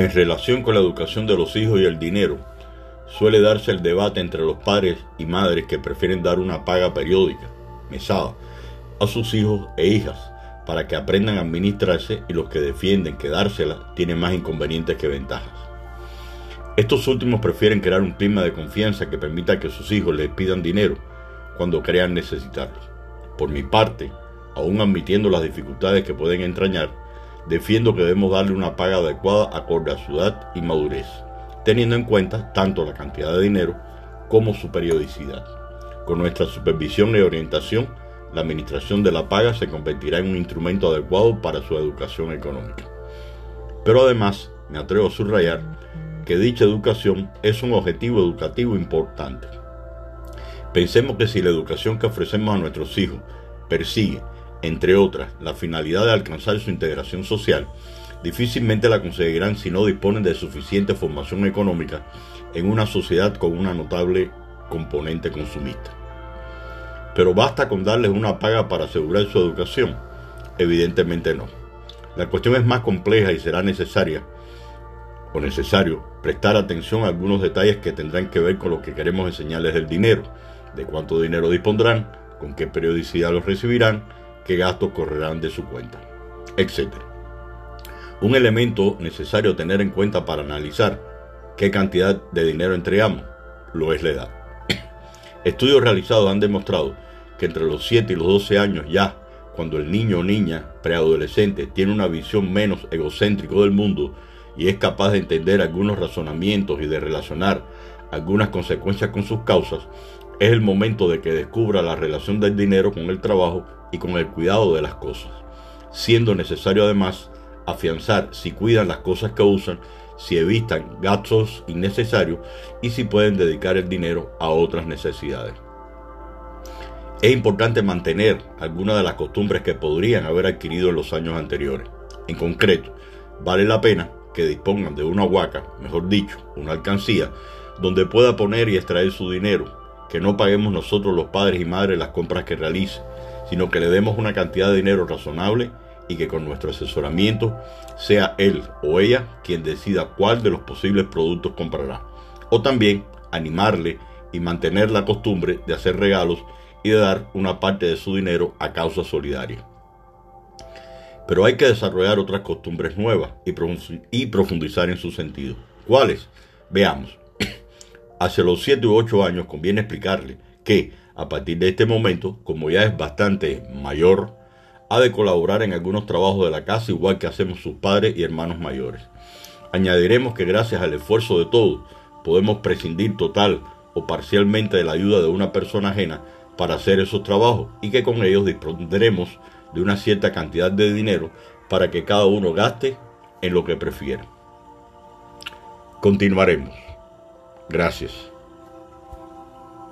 En relación con la educación de los hijos y el dinero, suele darse el debate entre los padres y madres que prefieren dar una paga periódica, mesada, a sus hijos e hijas para que aprendan a administrarse y los que defienden que dársela tienen más inconvenientes que ventajas. Estos últimos prefieren crear un clima de confianza que permita que sus hijos les pidan dinero cuando crean necesitarlo. Por mi parte, aún admitiendo las dificultades que pueden entrañar, defiendo que debemos darle una paga adecuada acorde a su edad y madurez, teniendo en cuenta tanto la cantidad de dinero como su periodicidad. Con nuestra supervisión y orientación, la administración de la paga se convertirá en un instrumento adecuado para su educación económica. Pero además, me atrevo a subrayar que dicha educación es un objetivo educativo importante. Pensemos que si la educación que ofrecemos a nuestros hijos persigue entre otras, la finalidad de alcanzar su integración social, difícilmente la conseguirán si no disponen de suficiente formación económica en una sociedad con una notable componente consumista. Pero basta con darles una paga para asegurar su educación. Evidentemente no. La cuestión es más compleja y será necesaria o necesario prestar atención a algunos detalles que tendrán que ver con lo que queremos enseñarles del dinero, de cuánto dinero dispondrán, con qué periodicidad los recibirán, qué gastos correrán de su cuenta, etc. Un elemento necesario tener en cuenta para analizar qué cantidad de dinero entregamos lo es la edad. Estudios realizados han demostrado que entre los 7 y los 12 años ya, cuando el niño o niña preadolescente tiene una visión menos egocéntrico del mundo y es capaz de entender algunos razonamientos y de relacionar algunas consecuencias con sus causas, es el momento de que descubra la relación del dinero con el trabajo y con el cuidado de las cosas, siendo necesario además afianzar si cuidan las cosas que usan, si evitan gastos innecesarios y si pueden dedicar el dinero a otras necesidades. Es importante mantener algunas de las costumbres que podrían haber adquirido en los años anteriores. En concreto, vale la pena que dispongan de una huaca, mejor dicho, una alcancía, donde pueda poner y extraer su dinero, que no paguemos nosotros los padres y madres las compras que realice, sino que le demos una cantidad de dinero razonable y que con nuestro asesoramiento sea él o ella quien decida cuál de los posibles productos comprará. O también animarle y mantener la costumbre de hacer regalos y de dar una parte de su dinero a causa solidaria. Pero hay que desarrollar otras costumbres nuevas y profundizar en su sentido. ¿Cuáles? Veamos. Hacia los 7 u 8 años conviene explicarle que a partir de este momento, como ya es bastante mayor, ha de colaborar en algunos trabajos de la casa igual que hacemos sus padres y hermanos mayores. Añadiremos que gracias al esfuerzo de todos podemos prescindir total o parcialmente de la ayuda de una persona ajena para hacer esos trabajos y que con ellos dispondremos de una cierta cantidad de dinero para que cada uno gaste en lo que prefiera. Continuaremos. Gracias.